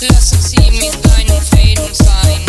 Lass uns Sie mit deinen Frieden sein.